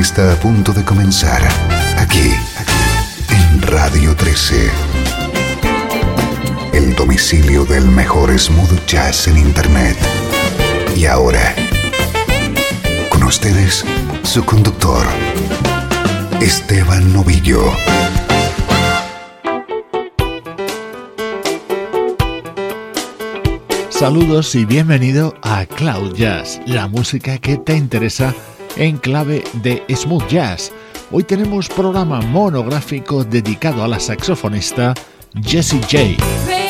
Está a punto de comenzar aquí, en Radio 13. El domicilio del mejor smooth jazz en Internet. Y ahora, con ustedes, su conductor, Esteban Novillo. Saludos y bienvenido a Cloud Jazz, la música que te interesa en clave de smooth jazz. Hoy tenemos programa monográfico dedicado a la saxofonista Jessie J.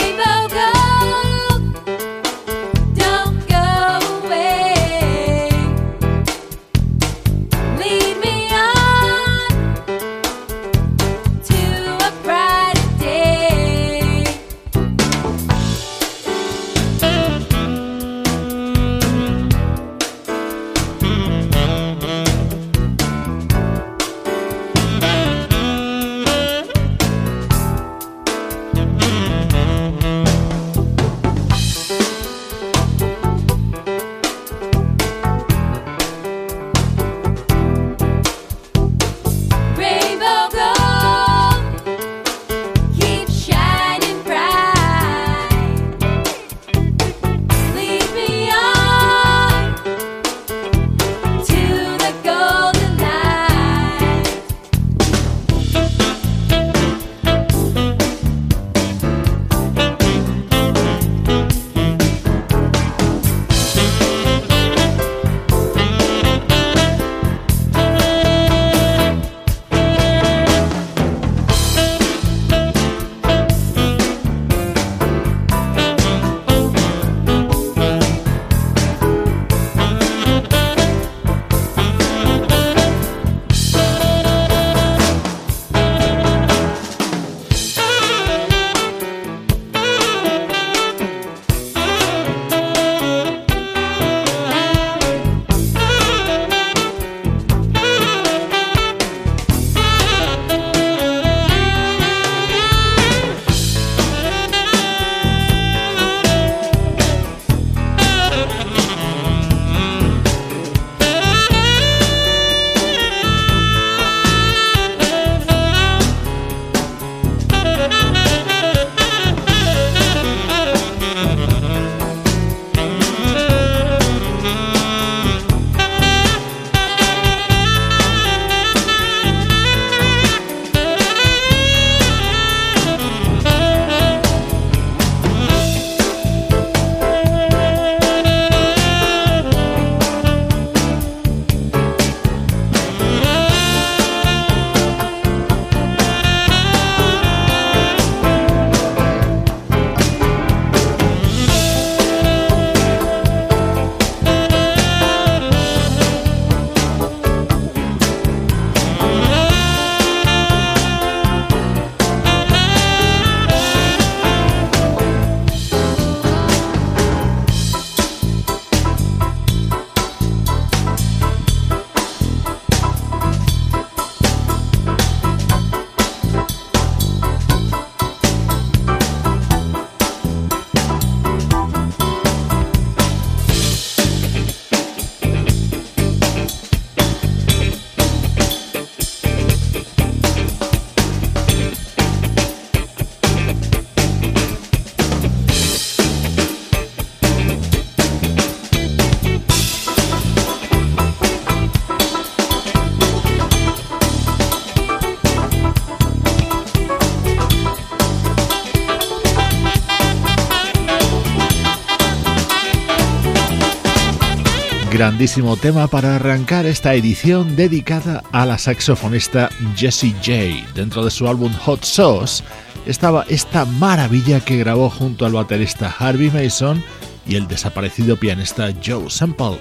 grandísimo tema para arrancar esta edición dedicada a la saxofonista Jessie J. Dentro de su álbum Hot Sauce estaba esta maravilla que grabó junto al baterista Harvey Mason y el desaparecido pianista Joe Semple.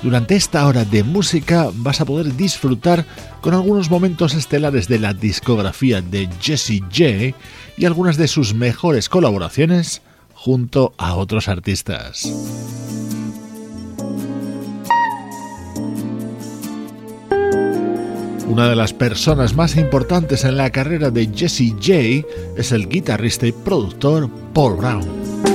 Durante esta hora de música vas a poder disfrutar con algunos momentos estelares de la discografía de Jesse J y algunas de sus mejores colaboraciones junto a otros artistas. Una de las personas más importantes en la carrera de Jesse J es el guitarrista y productor Paul Brown.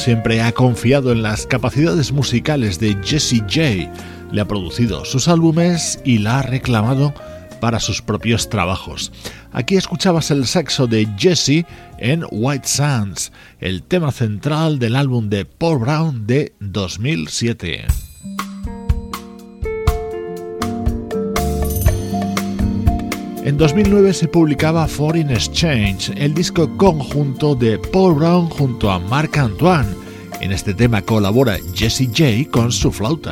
Siempre ha confiado en las capacidades musicales de Jesse J, le ha producido sus álbumes y la ha reclamado para sus propios trabajos. Aquí escuchabas el saxo de Jesse en White Sands, el tema central del álbum de Paul Brown de 2007. En 2009 se publicaba Foreign Exchange, el disco conjunto de Paul Brown junto a Marc Antoine. En este tema colabora Jesse J con su flauta.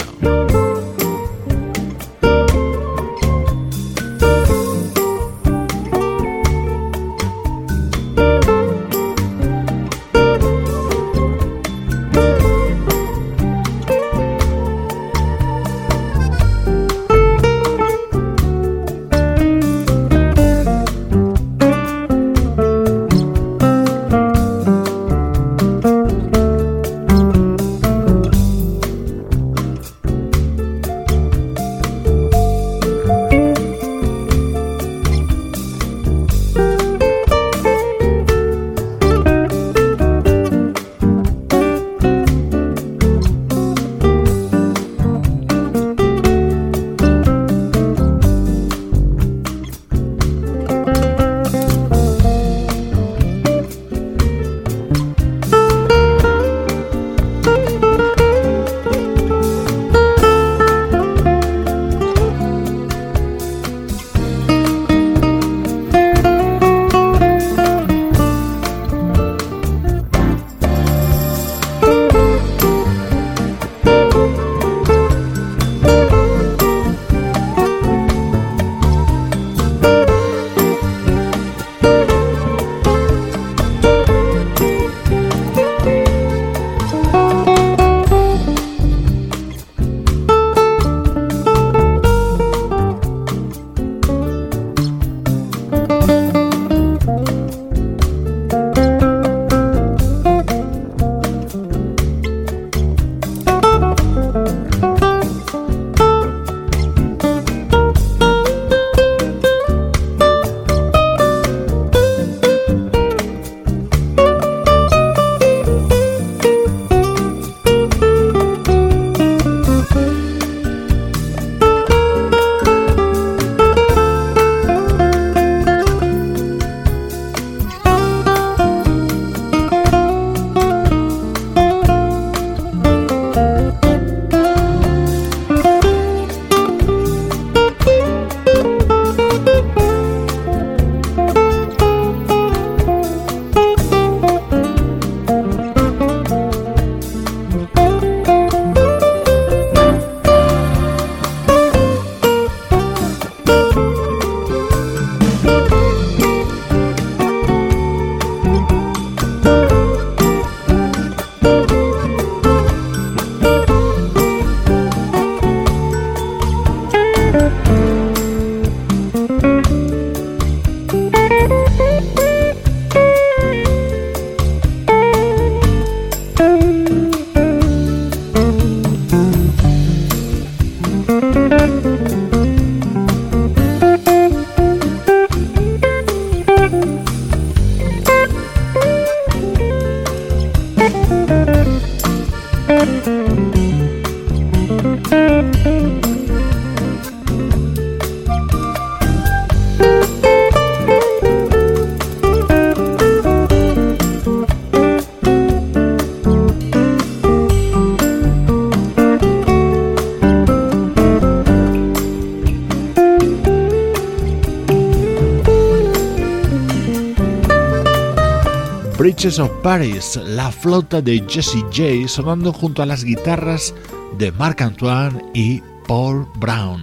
Of Paris, la flota de Jesse J sonando junto a las guitarras de Marc Antoine y Paul Brown.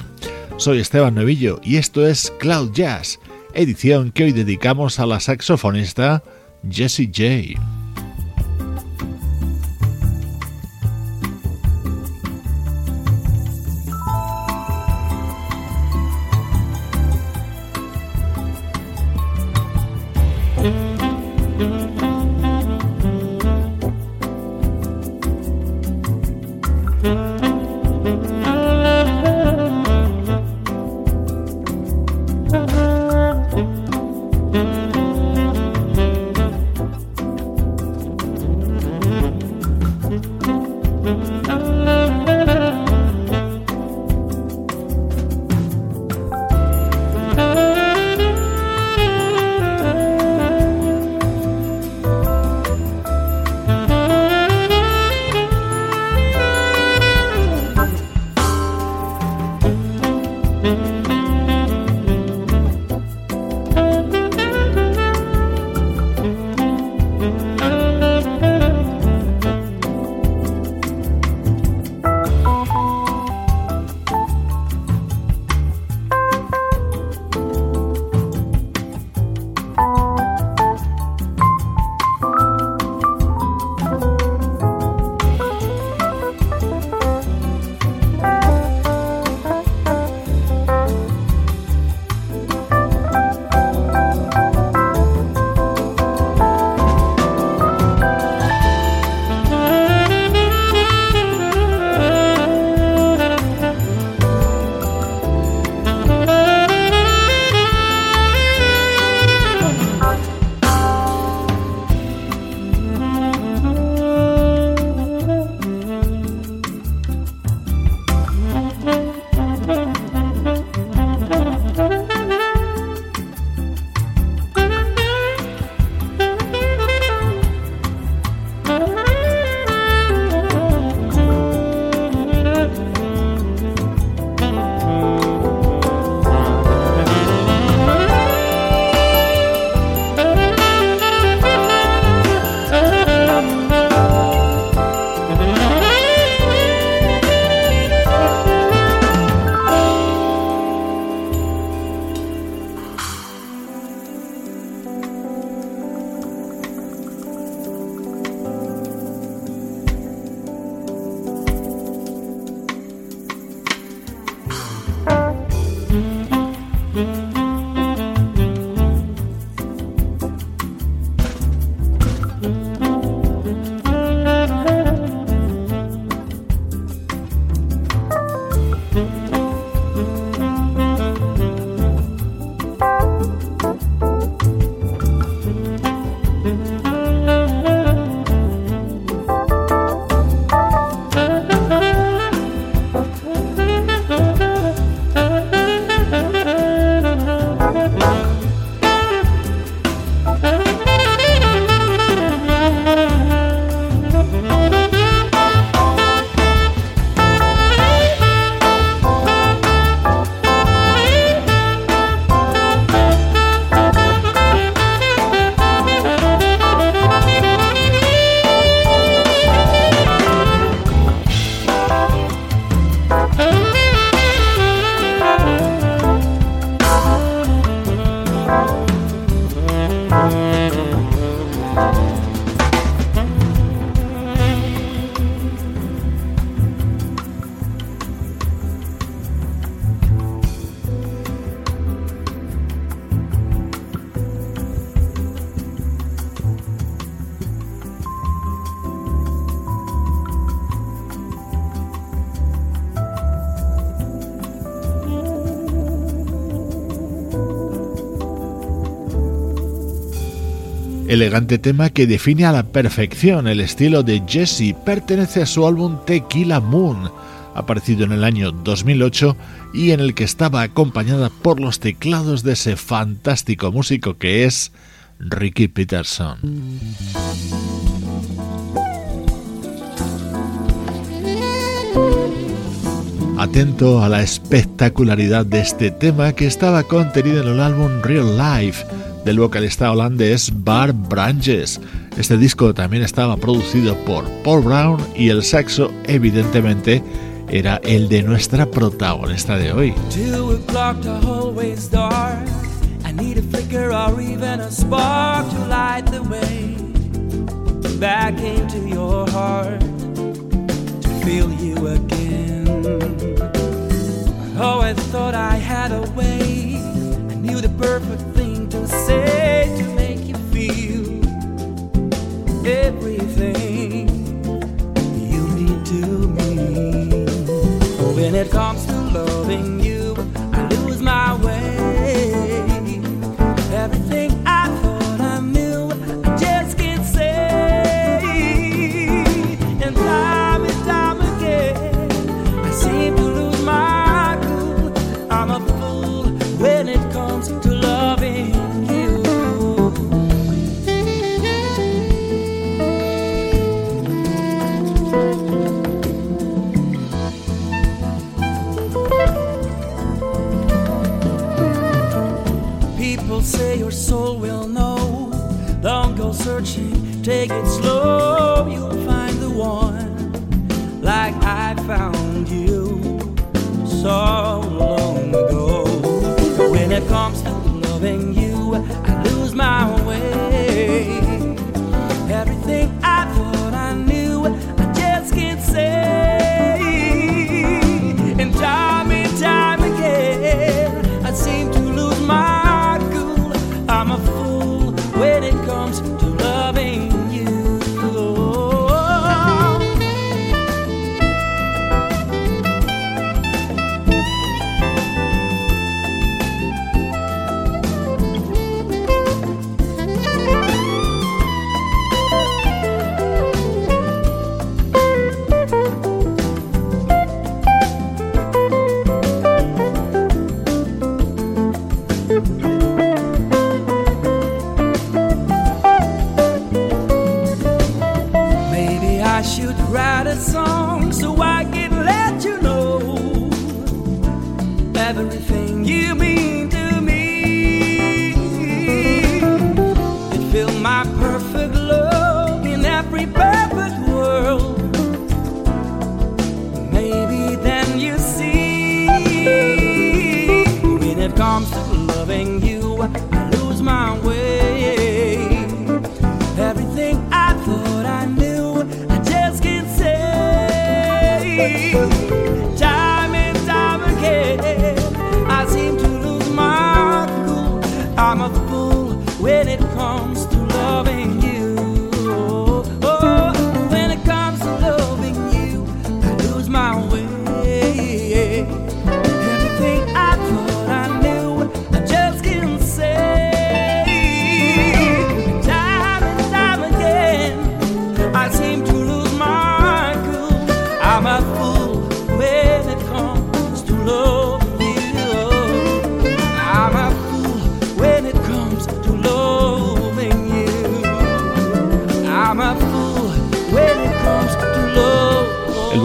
Soy Esteban Novillo y esto es Cloud Jazz, edición que hoy dedicamos a la saxofonista Jessie J. elegante tema que define a la perfección el estilo de Jesse pertenece a su álbum Tequila Moon, aparecido en el año 2008 y en el que estaba acompañada por los teclados de ese fantástico músico que es Ricky Peterson. Atento a la espectacularidad de este tema que estaba contenido en el álbum Real Life del vocalista holandés Bar Branches. Este disco también estaba producido por Paul Brown y el saxo evidentemente era el de nuestra protagonista de hoy. again. I thought I had a way, I knew the perfect say everything you mean.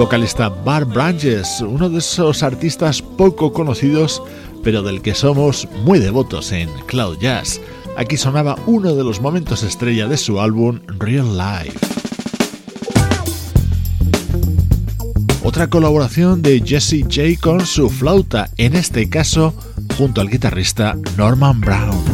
Vocalista Bar Branches, uno de esos artistas poco conocidos, pero del que somos muy devotos en Cloud Jazz. Aquí sonaba uno de los momentos estrella de su álbum Real Life. Otra colaboración de Jesse J con su flauta, en este caso junto al guitarrista Norman Brown.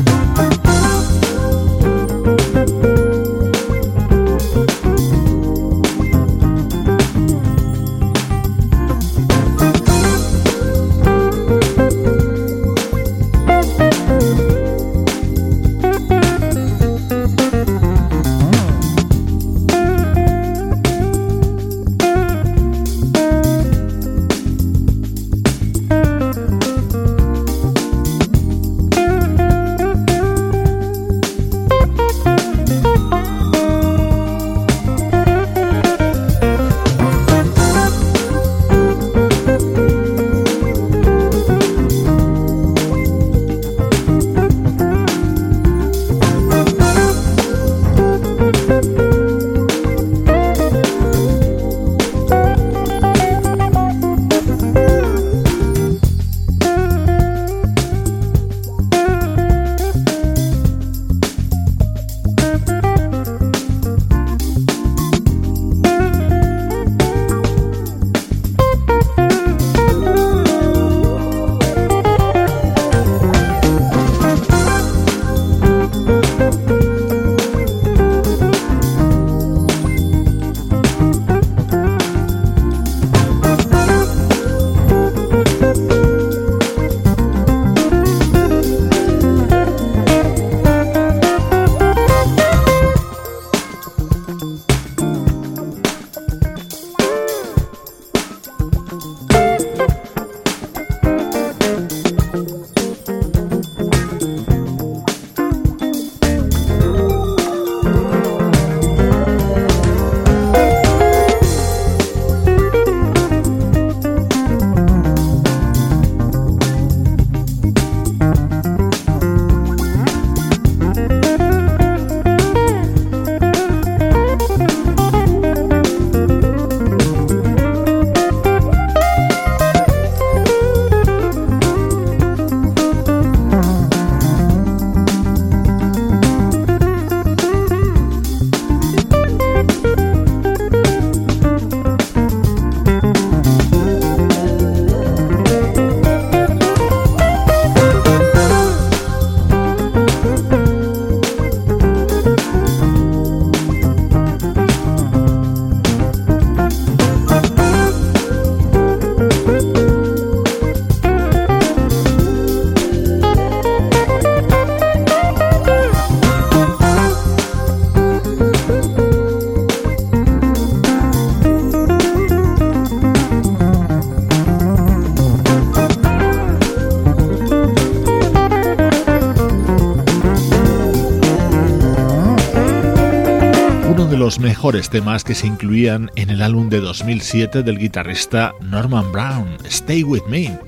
Los mejores temas que se incluían en el álbum de 2007 del guitarrista Norman Brown, Stay With Me.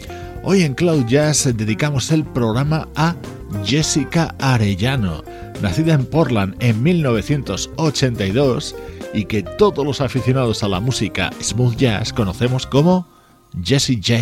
Hoy en Cloud Jazz dedicamos el programa a Jessica Arellano, nacida en Portland en 1982 y que todos los aficionados a la música smooth jazz conocemos como Jessie J.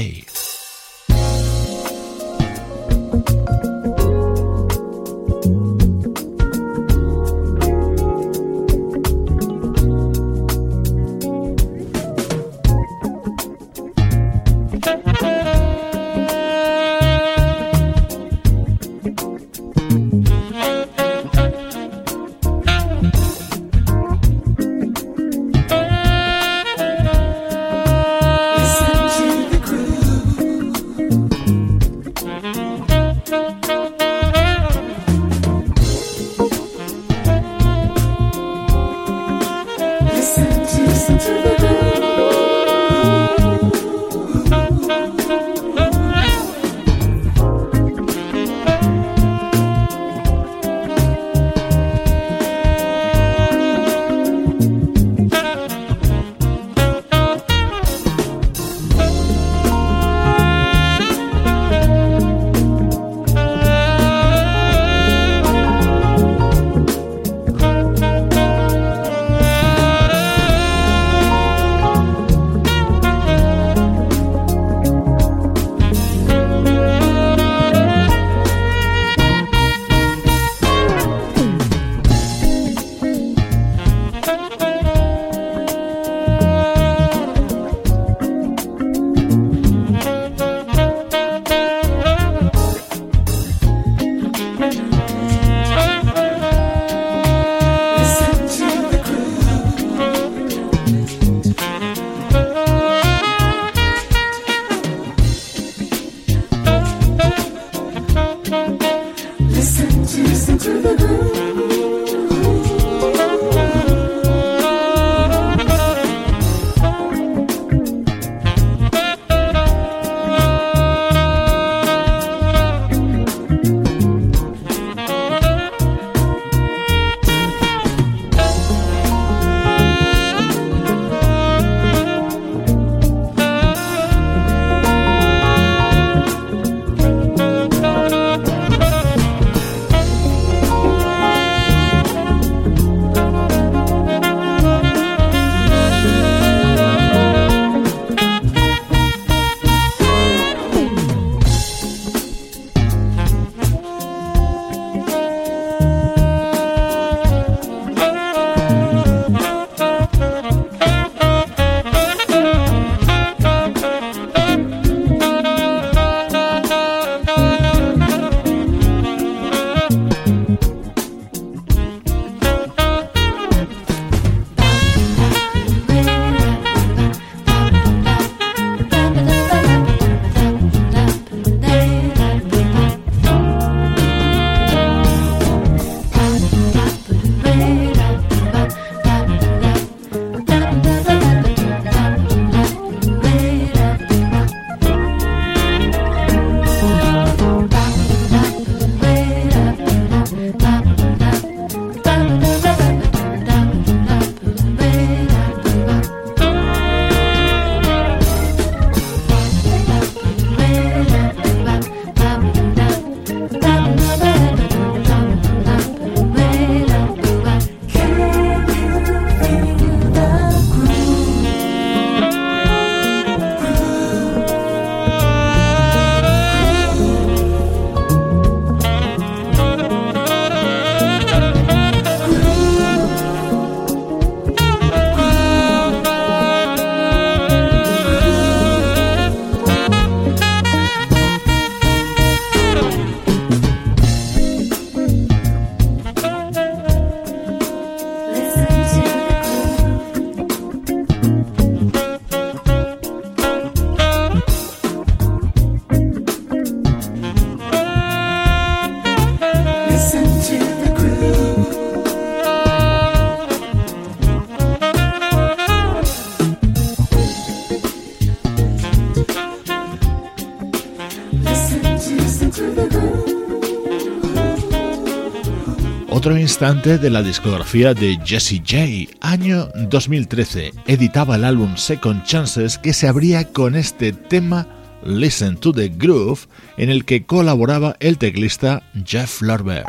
otro instante de la discografía de Jesse J. Año 2013. Editaba el álbum Second Chances que se abría con este tema Listen to the Groove en el que colaboraba el teclista Jeff Lorber.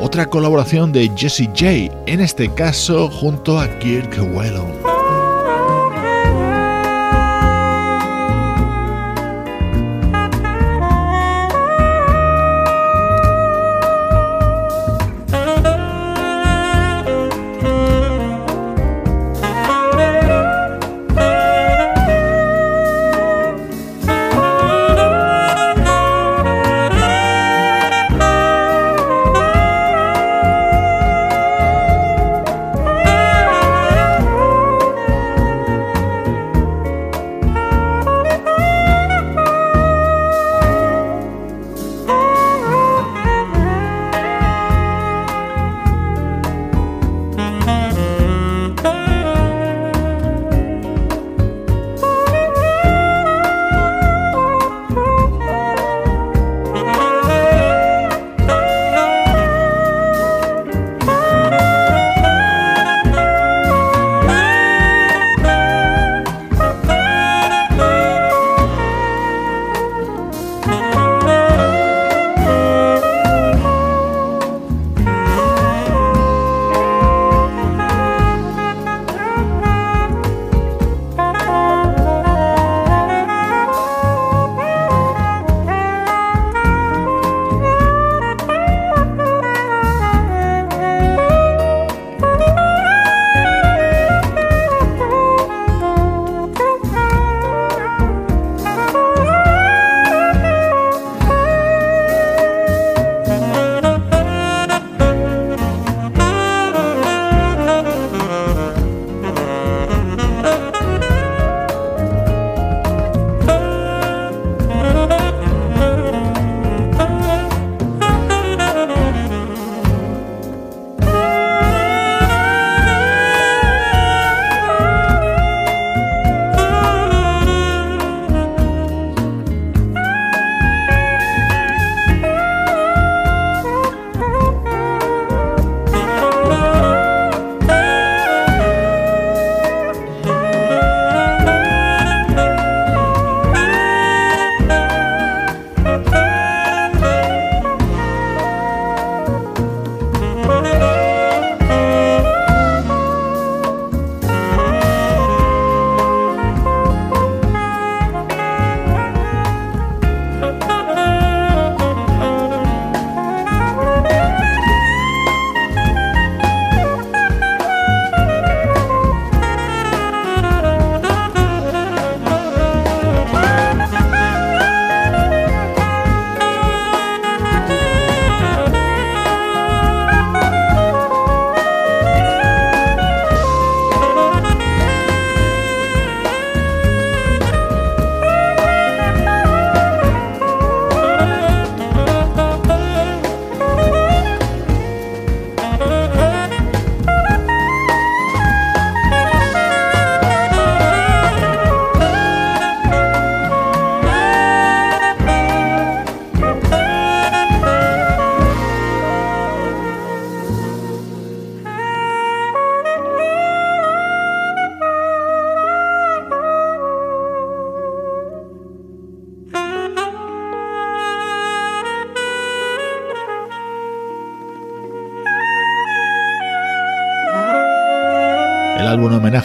Otra colaboración de Jesse J, en este caso junto a Kirk Whelan.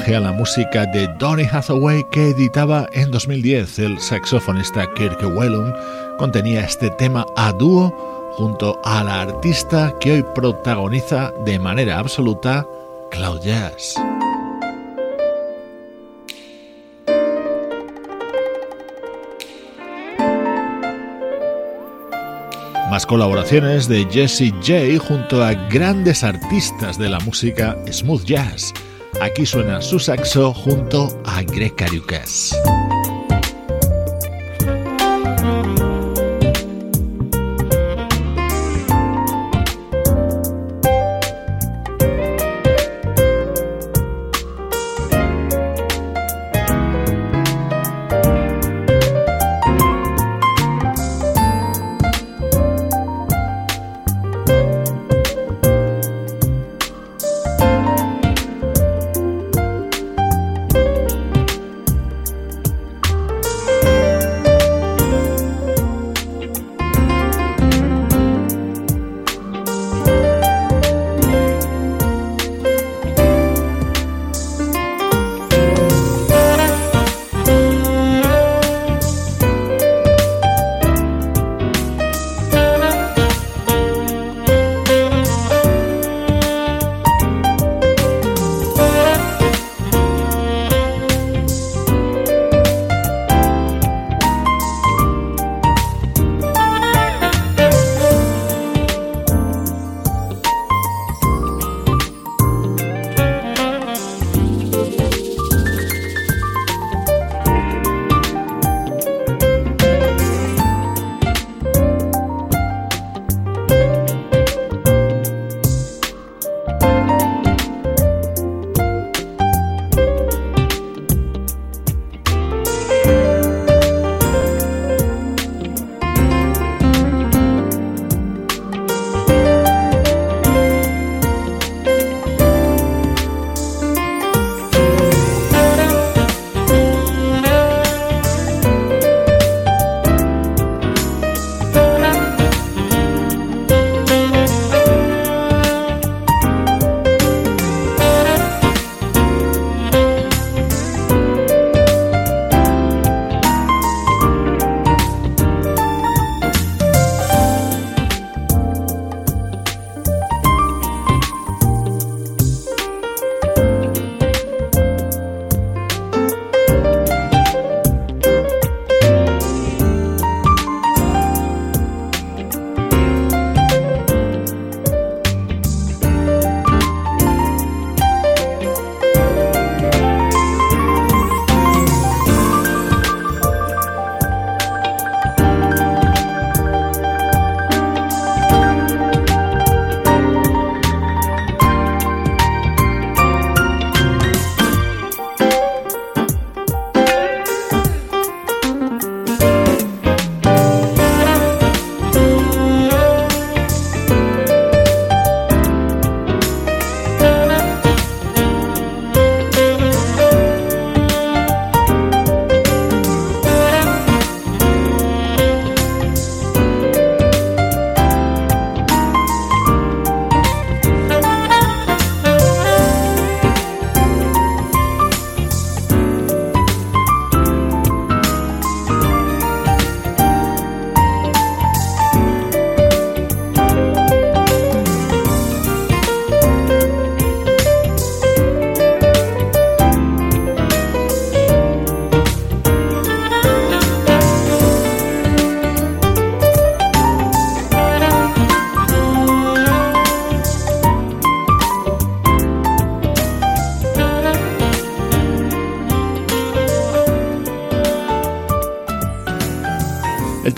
A la música de Donny Hathaway que editaba en 2010 el saxofonista Kirk Whelan, contenía este tema a dúo junto a la artista que hoy protagoniza de manera absoluta Cloud Jazz. Más colaboraciones de Jesse J junto a grandes artistas de la música smooth jazz. Aquí suena su saxo junto a Greg Cariucas.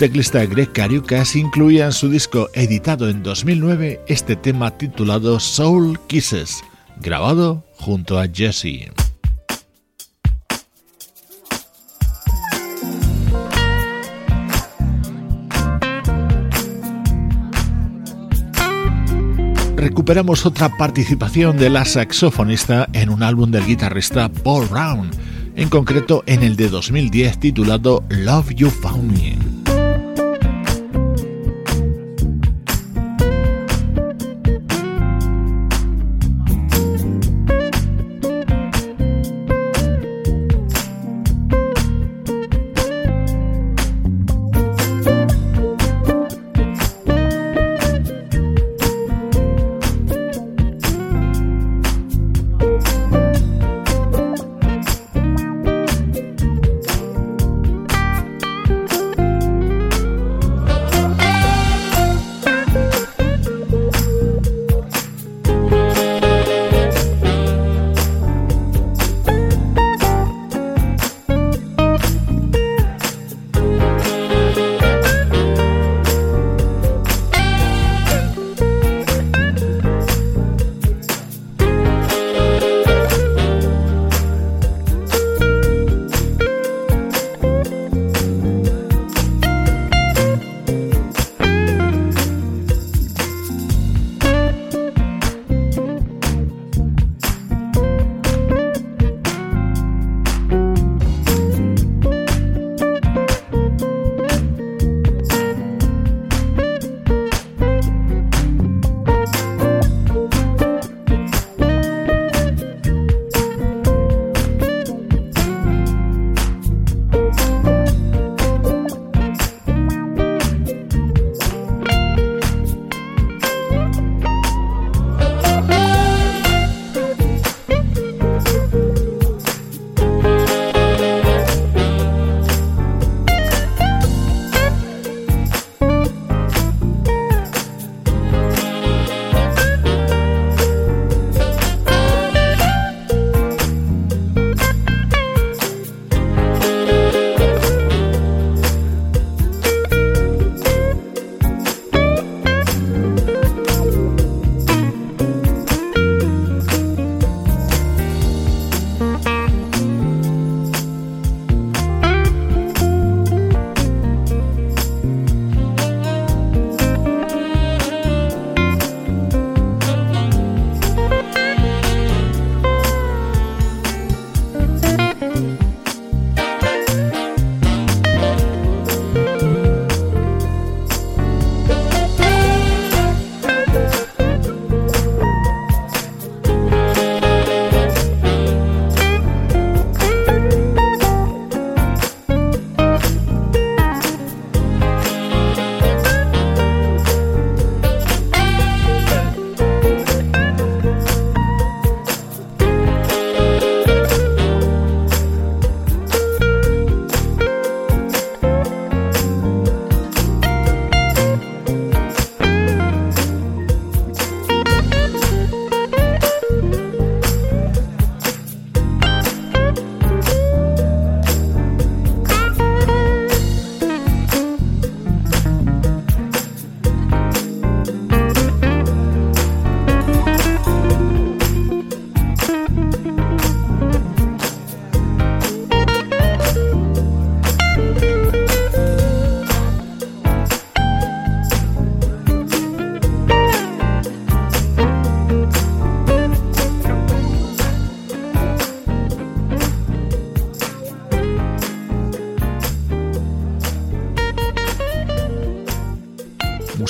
Teclista Greg Cariucas incluía en su disco editado en 2009 este tema titulado Soul Kisses, grabado junto a Jesse. recuperamos otra participación de la saxofonista en un álbum del guitarrista Paul Brown, en concreto en el de 2010 titulado Love You Found Me.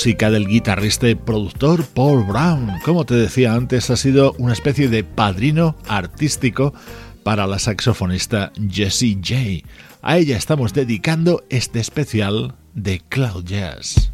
Música del guitarrista y productor Paul Brown. Como te decía antes, ha sido una especie de padrino artístico para la saxofonista Jessie J. A ella estamos dedicando este especial de Cloud Jazz.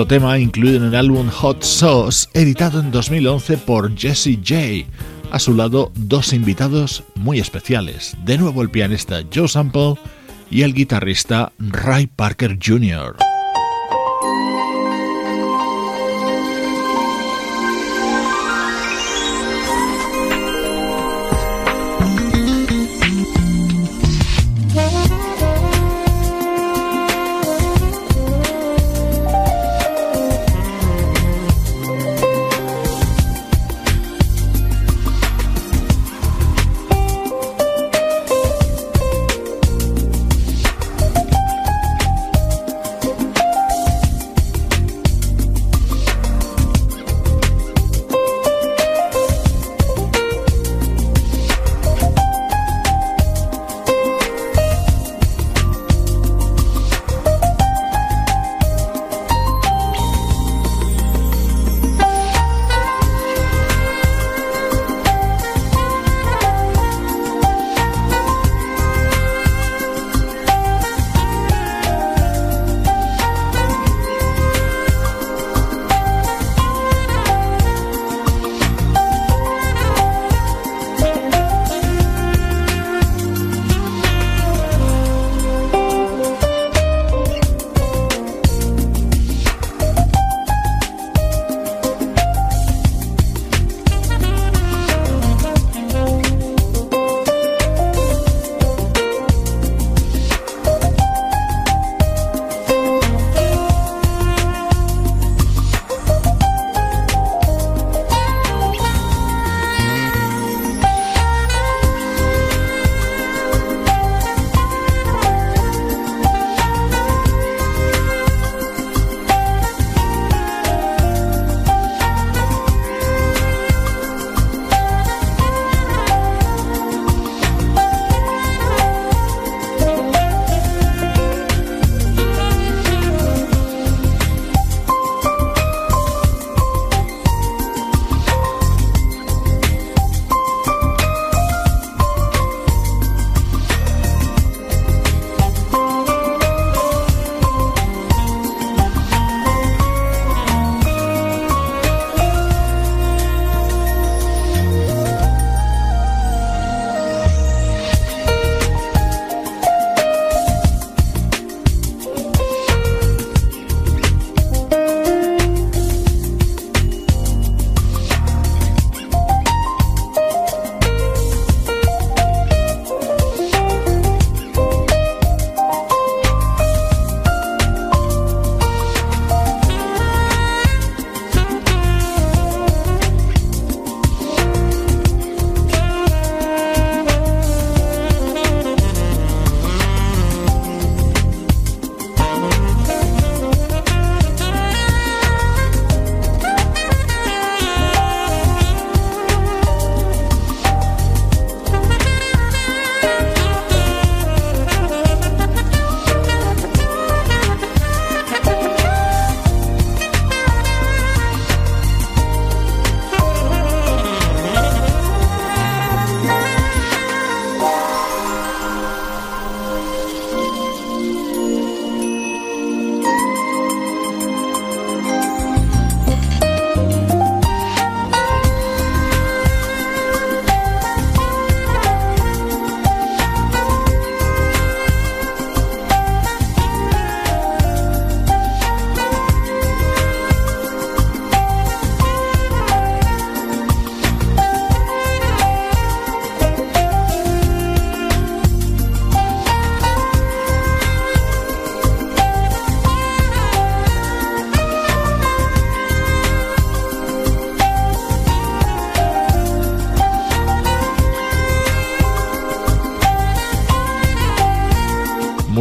Otro tema incluido en el álbum Hot Sauce, editado en 2011 por Jesse J. A su lado, dos invitados muy especiales. De nuevo el pianista Joe Sample y el guitarrista Ray Parker Jr.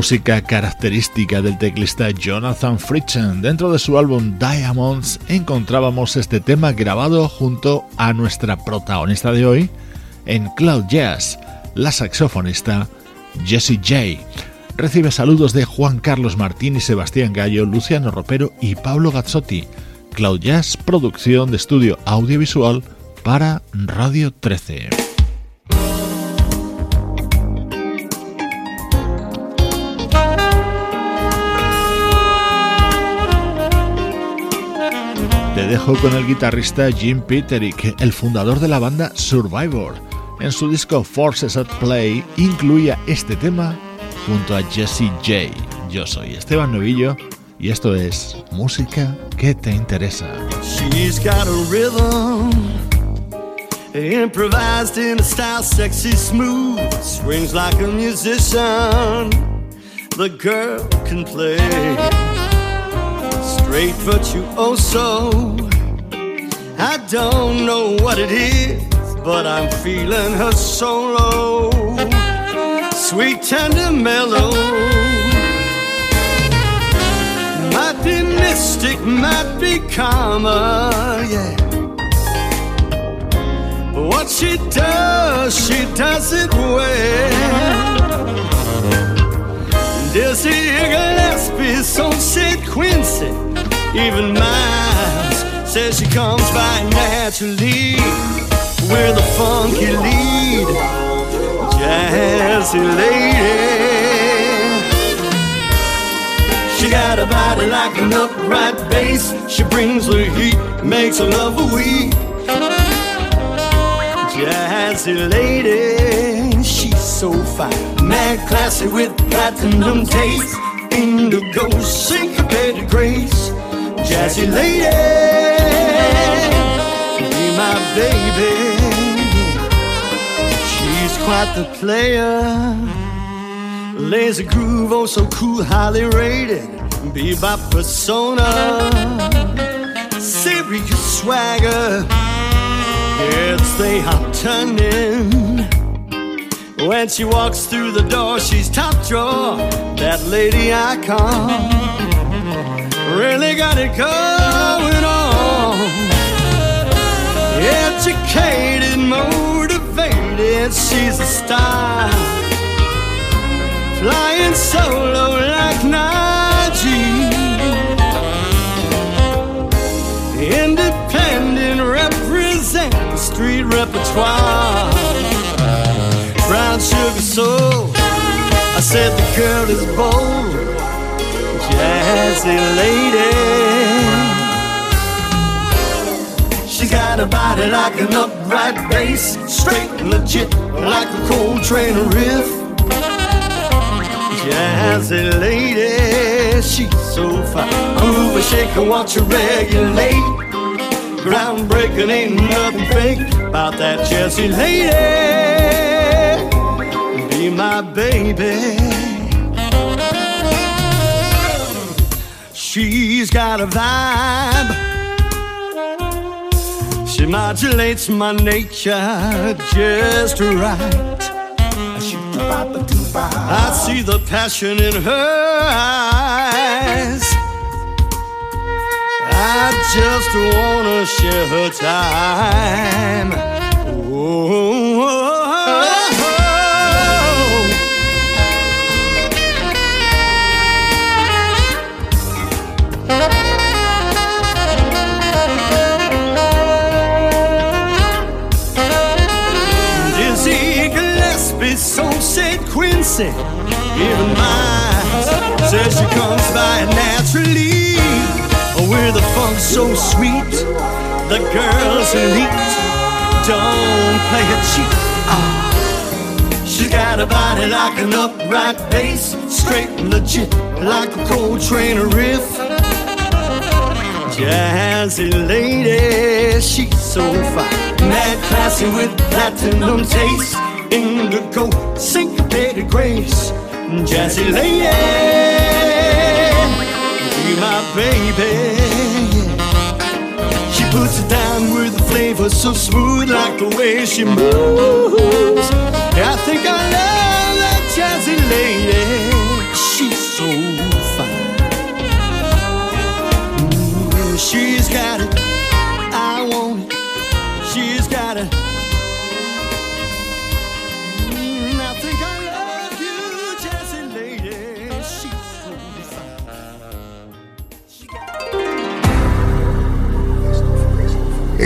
música característica del teclista Jonathan Fritchen. Dentro de su álbum Diamonds encontrábamos este tema grabado junto a nuestra protagonista de hoy en Cloud Jazz, la saxofonista Jessie J. recibe saludos de Juan Carlos Martín y Sebastián Gallo, Luciano Ropero y Pablo Gazzotti. Cloud Jazz, producción de estudio audiovisual para Radio 13. Te dejo con el guitarrista Jim Peterick, el fundador de la banda Survivor. En su disco Forces at Play incluía este tema junto a Jesse J. Yo soy Esteban Novillo y esto es música que te interesa. She's got a rhythm, improvised in a style sexy smooth, swings like a musician. The girl can play straight virtuoso. I don't know what it is, but I'm feeling her solo, sweet, tender, mellow. Might be mystic, might be karma, yeah. But what she does, she does it well. Dizzy Gillespie, so said Quincy, even Miles says she comes by naturally with a funky lead, jazzy lady. She got a body like an upright bass. She brings the heat, makes a love weep. Jazzy lady, she's so fine, mad classy with platinum taste. Indigo syncopated grace. Jazzy lady, be my baby. She's quite the player. Lazy groove, oh so cool, highly rated. Bebop persona, serious swagger. Heads they are turning. When she walks through the door, she's top drawer. That lady icon really got it going on. Educated, motivated, she's a star. Flying solo like Najee. Independent, represent the street repertoire. Brown sugar soul. I said the girl is bold, jazzy lady. She's got a body like an upright bass, straight and legit like a Coltrane riff. Jazzy lady, she's so fine. Move and shake and watch her regulate. Groundbreaking, ain't nothing fake about that Jazzy lady. Be my baby. She's got a vibe. She modulates my nature just right. I see the passion in her eyes. I just wanna share her time. Oh, Quincy. Even mine says she comes by naturally with a funk so sweet. The girls elite don't play it cheap. Ah. She got a body like an upright bass, straight and legit like a Coltrane riff. Jazzy lady, she's so fine, mad classy with platinum taste, indigo syncopated grace. Jazzy lady, be my baby. She puts it down with a flavor so smooth, like the way she moves. I think I love that jazzy lady. She's so fine. Mm, She's got